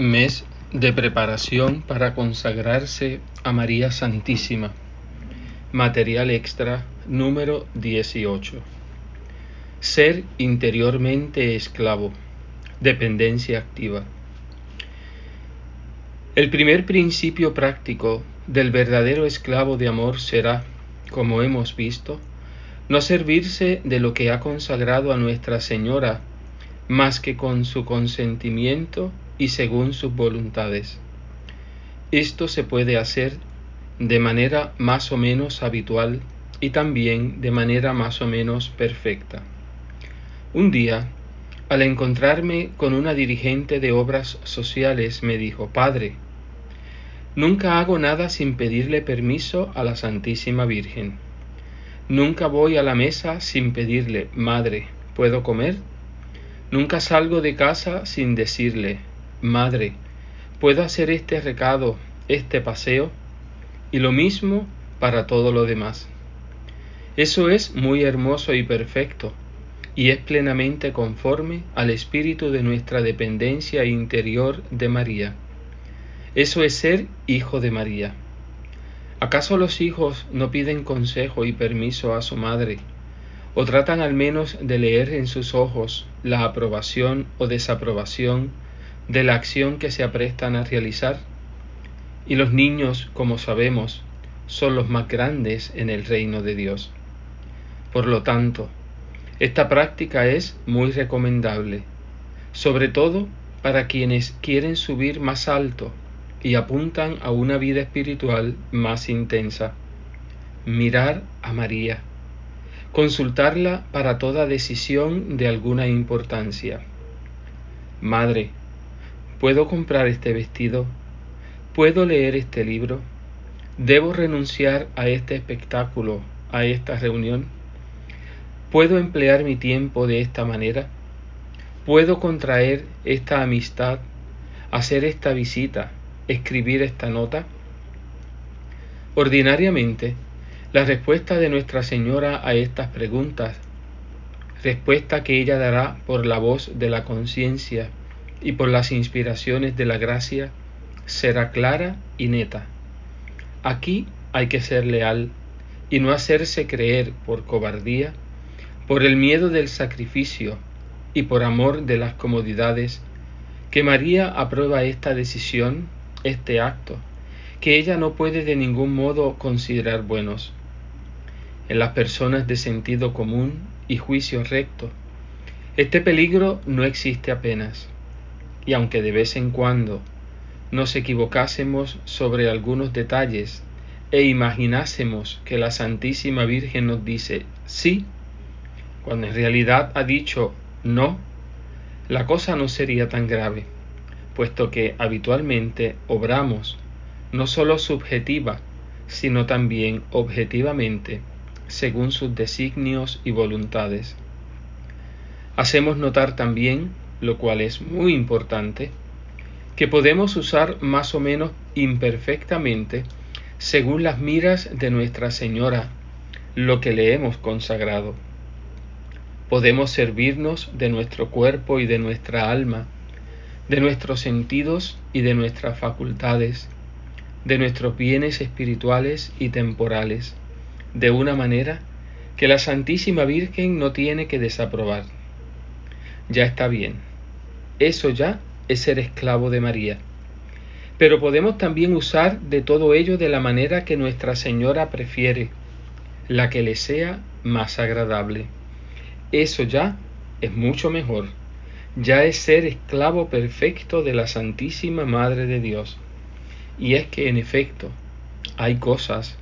Mes de preparación para consagrarse a María Santísima. Material extra número 18. Ser interiormente esclavo. Dependencia activa. El primer principio práctico del verdadero esclavo de amor será, como hemos visto, no servirse de lo que ha consagrado a Nuestra Señora más que con su consentimiento y según sus voluntades. Esto se puede hacer de manera más o menos habitual y también de manera más o menos perfecta. Un día, al encontrarme con una dirigente de obras sociales, me dijo, Padre, nunca hago nada sin pedirle permiso a la Santísima Virgen. Nunca voy a la mesa sin pedirle, Madre, ¿puedo comer? Nunca salgo de casa sin decirle, Madre, ¿puedo hacer este recado, este paseo? Y lo mismo para todo lo demás. Eso es muy hermoso y perfecto, y es plenamente conforme al espíritu de nuestra dependencia interior de María. Eso es ser hijo de María. ¿Acaso los hijos no piden consejo y permiso a su madre? ¿O tratan al menos de leer en sus ojos la aprobación o desaprobación de la acción que se aprestan a realizar? Y los niños, como sabemos, son los más grandes en el reino de Dios. Por lo tanto, esta práctica es muy recomendable, sobre todo para quienes quieren subir más alto y apuntan a una vida espiritual más intensa. Mirar a María. Consultarla para toda decisión de alguna importancia. Madre, ¿Puedo comprar este vestido? ¿Puedo leer este libro? ¿Debo renunciar a este espectáculo, a esta reunión? ¿Puedo emplear mi tiempo de esta manera? ¿Puedo contraer esta amistad, hacer esta visita, escribir esta nota? Ordinariamente, la respuesta de Nuestra Señora a estas preguntas, respuesta que ella dará por la voz de la conciencia, y por las inspiraciones de la gracia será clara y neta. Aquí hay que ser leal y no hacerse creer por cobardía, por el miedo del sacrificio y por amor de las comodidades, que María aprueba esta decisión, este acto, que ella no puede de ningún modo considerar buenos. En las personas de sentido común y juicio recto, este peligro no existe apenas y aunque de vez en cuando nos equivocásemos sobre algunos detalles e imaginásemos que la Santísima Virgen nos dice sí, cuando en realidad ha dicho no, la cosa no sería tan grave, puesto que habitualmente obramos no sólo subjetiva, sino también objetivamente, según sus designios y voluntades. Hacemos notar también lo cual es muy importante, que podemos usar más o menos imperfectamente según las miras de Nuestra Señora lo que le hemos consagrado. Podemos servirnos de nuestro cuerpo y de nuestra alma, de nuestros sentidos y de nuestras facultades, de nuestros bienes espirituales y temporales, de una manera que la Santísima Virgen no tiene que desaprobar. Ya está bien eso ya es ser esclavo de María. Pero podemos también usar de todo ello de la manera que Nuestra Señora prefiere, la que le sea más agradable. Eso ya es mucho mejor. Ya es ser esclavo perfecto de la Santísima Madre de Dios. Y es que en efecto hay cosas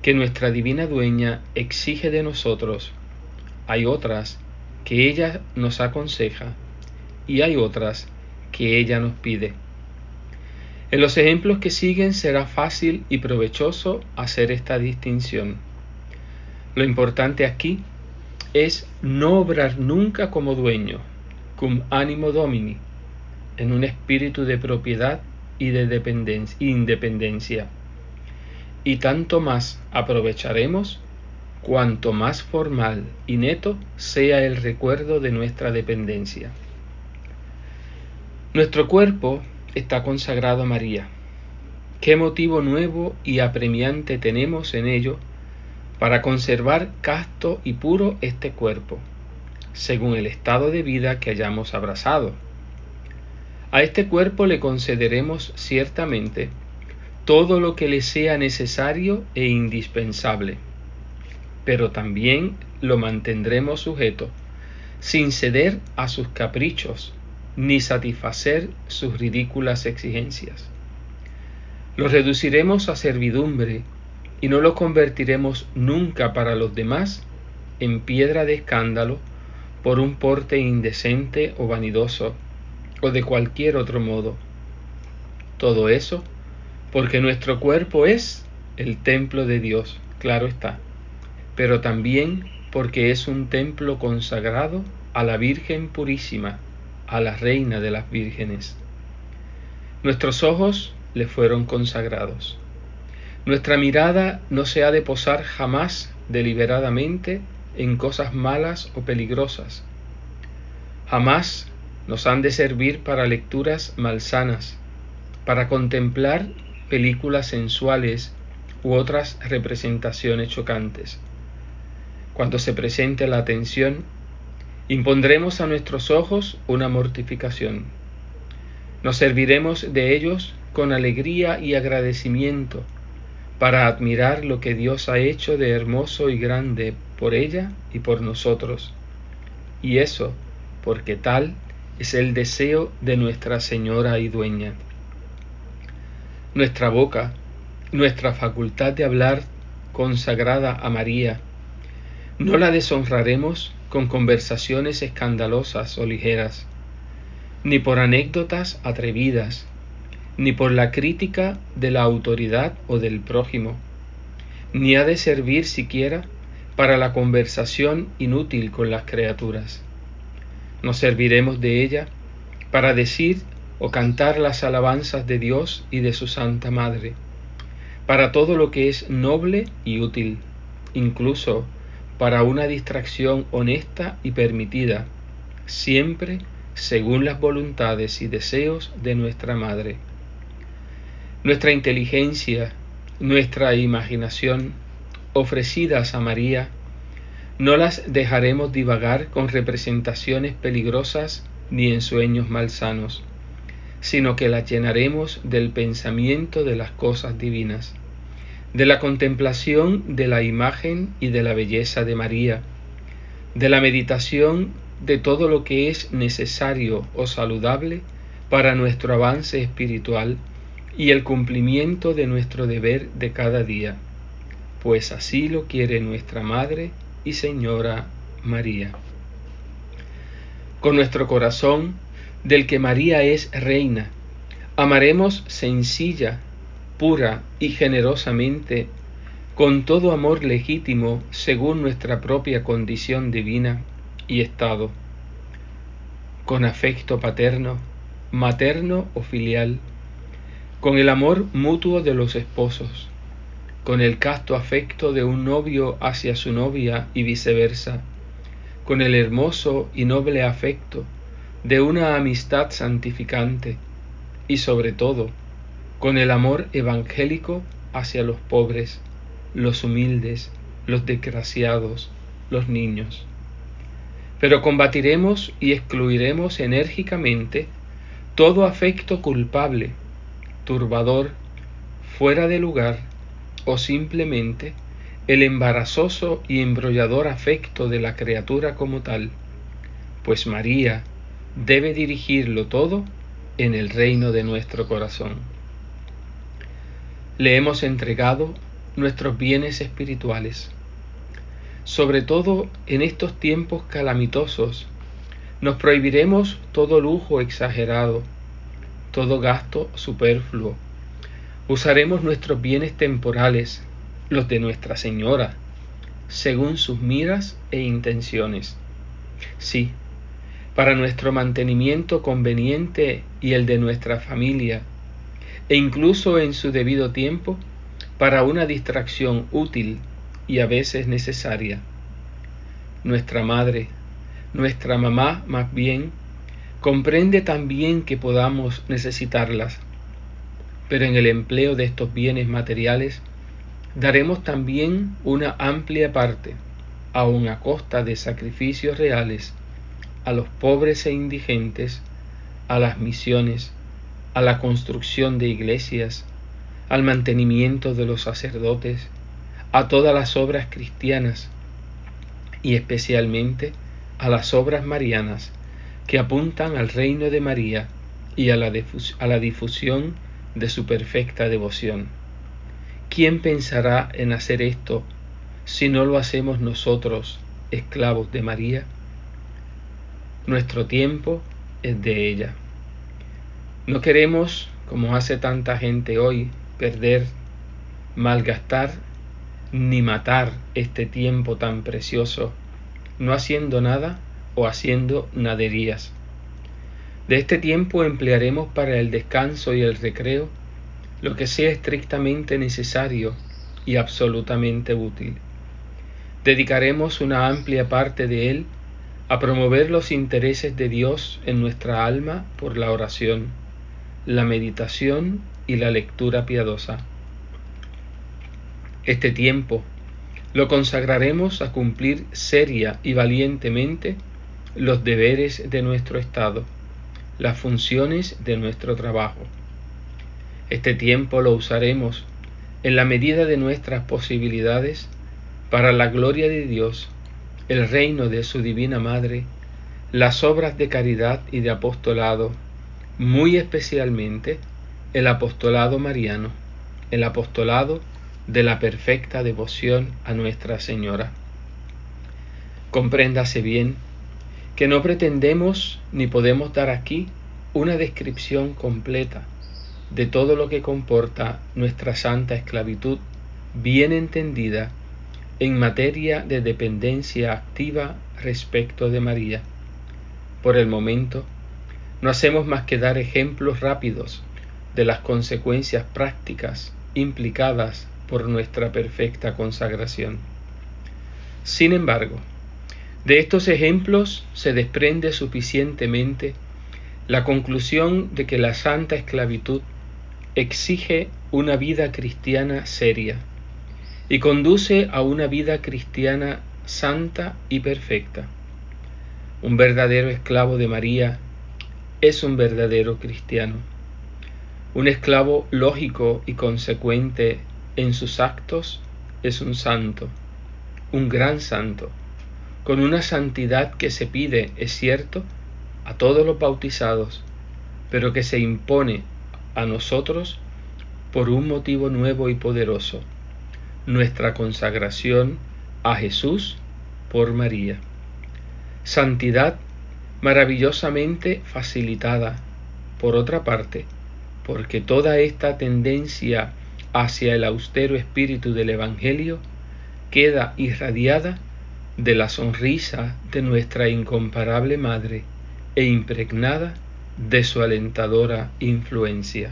que nuestra divina dueña exige de nosotros. Hay otras que ella nos aconseja y hay otras que ella nos pide. En los ejemplos que siguen será fácil y provechoso hacer esta distinción. Lo importante aquí es no obrar nunca como dueño, cum animo domini, en un espíritu de propiedad y de independencia. Y tanto más aprovecharemos cuanto más formal y neto sea el recuerdo de nuestra dependencia. Nuestro cuerpo está consagrado a María. ¿Qué motivo nuevo y apremiante tenemos en ello para conservar casto y puro este cuerpo, según el estado de vida que hayamos abrazado? A este cuerpo le concederemos ciertamente todo lo que le sea necesario e indispensable, pero también lo mantendremos sujeto, sin ceder a sus caprichos ni satisfacer sus ridículas exigencias. Lo reduciremos a servidumbre y no lo convertiremos nunca para los demás en piedra de escándalo por un porte indecente o vanidoso o de cualquier otro modo. Todo eso porque nuestro cuerpo es el templo de Dios, claro está, pero también porque es un templo consagrado a la Virgen Purísima, a la Reina de las Vírgenes. Nuestros ojos le fueron consagrados. Nuestra mirada no se ha de posar jamás deliberadamente en cosas malas o peligrosas. Jamás nos han de servir para lecturas malsanas, para contemplar películas sensuales u otras representaciones chocantes. Cuando se presente la atención, impondremos a nuestros ojos una mortificación. Nos serviremos de ellos con alegría y agradecimiento para admirar lo que Dios ha hecho de hermoso y grande por ella y por nosotros. Y eso porque tal es el deseo de nuestra Señora y Dueña. Nuestra boca, nuestra facultad de hablar consagrada a María, no la deshonraremos con conversaciones escandalosas o ligeras, ni por anécdotas atrevidas, ni por la crítica de la autoridad o del prójimo, ni ha de servir siquiera para la conversación inútil con las criaturas. Nos serviremos de ella para decir o cantar las alabanzas de Dios y de su Santa Madre, para todo lo que es noble y útil, incluso para una distracción honesta y permitida, siempre según las voluntades y deseos de nuestra Madre. Nuestra inteligencia, nuestra imaginación, ofrecidas a María, no las dejaremos divagar con representaciones peligrosas ni en sueños malsanos, sino que las llenaremos del pensamiento de las cosas divinas de la contemplación de la imagen y de la belleza de María, de la meditación de todo lo que es necesario o saludable para nuestro avance espiritual y el cumplimiento de nuestro deber de cada día, pues así lo quiere nuestra Madre y Señora María. Con nuestro corazón, del que María es reina, amaremos sencilla pura y generosamente, con todo amor legítimo según nuestra propia condición divina y estado, con afecto paterno, materno o filial, con el amor mutuo de los esposos, con el casto afecto de un novio hacia su novia y viceversa, con el hermoso y noble afecto de una amistad santificante, y sobre todo, con el amor evangélico hacia los pobres, los humildes, los desgraciados, los niños. Pero combatiremos y excluiremos enérgicamente todo afecto culpable, turbador, fuera de lugar o simplemente el embarazoso y embrollador afecto de la criatura como tal, pues María debe dirigirlo todo en el reino de nuestro corazón le hemos entregado nuestros bienes espirituales. Sobre todo en estos tiempos calamitosos, nos prohibiremos todo lujo exagerado, todo gasto superfluo. Usaremos nuestros bienes temporales, los de Nuestra Señora, según sus miras e intenciones. Sí, para nuestro mantenimiento conveniente y el de nuestra familia, e incluso en su debido tiempo para una distracción útil y a veces necesaria. Nuestra madre, nuestra mamá más bien, Comprende también que podamos necesitarlas, pero en el empleo de estos bienes materiales daremos también una amplia parte, aun a costa de sacrificios reales, a los pobres e indigentes, a las misiones, a la construcción de iglesias, al mantenimiento de los sacerdotes, a todas las obras cristianas y especialmente a las obras marianas que apuntan al reino de María y a la, a la difusión de su perfecta devoción. ¿Quién pensará en hacer esto si no lo hacemos nosotros, esclavos de María? Nuestro tiempo es de ella. No queremos, como hace tanta gente hoy, perder, malgastar ni matar este tiempo tan precioso, no haciendo nada o haciendo naderías. De este tiempo emplearemos para el descanso y el recreo lo que sea estrictamente necesario y absolutamente útil. Dedicaremos una amplia parte de él a promover los intereses de Dios en nuestra alma por la oración, la meditación y la lectura piadosa. Este tiempo lo consagraremos a cumplir seria y valientemente los deberes de nuestro Estado, las funciones de nuestro trabajo. Este tiempo lo usaremos en la medida de nuestras posibilidades para la gloria de Dios, el reino de su Divina Madre, las obras de caridad y de apostolado, muy especialmente el apostolado mariano, el apostolado de la perfecta devoción a Nuestra Señora. Compréndase bien que no pretendemos ni podemos dar aquí una descripción completa de todo lo que comporta nuestra santa esclavitud bien entendida en materia de dependencia activa respecto de María. Por el momento, no hacemos más que dar ejemplos rápidos de las consecuencias prácticas implicadas por nuestra perfecta consagración. Sin embargo, de estos ejemplos se desprende suficientemente la conclusión de que la santa esclavitud exige una vida cristiana seria y conduce a una vida cristiana santa y perfecta. Un verdadero esclavo de María es un verdadero cristiano. Un esclavo lógico y consecuente en sus actos es un santo, un gran santo, con una santidad que se pide, es cierto, a todos los bautizados, pero que se impone a nosotros por un motivo nuevo y poderoso, nuestra consagración a Jesús por María. Santidad maravillosamente facilitada, por otra parte, porque toda esta tendencia hacia el austero espíritu del Evangelio queda irradiada de la sonrisa de nuestra incomparable Madre e impregnada de su alentadora influencia.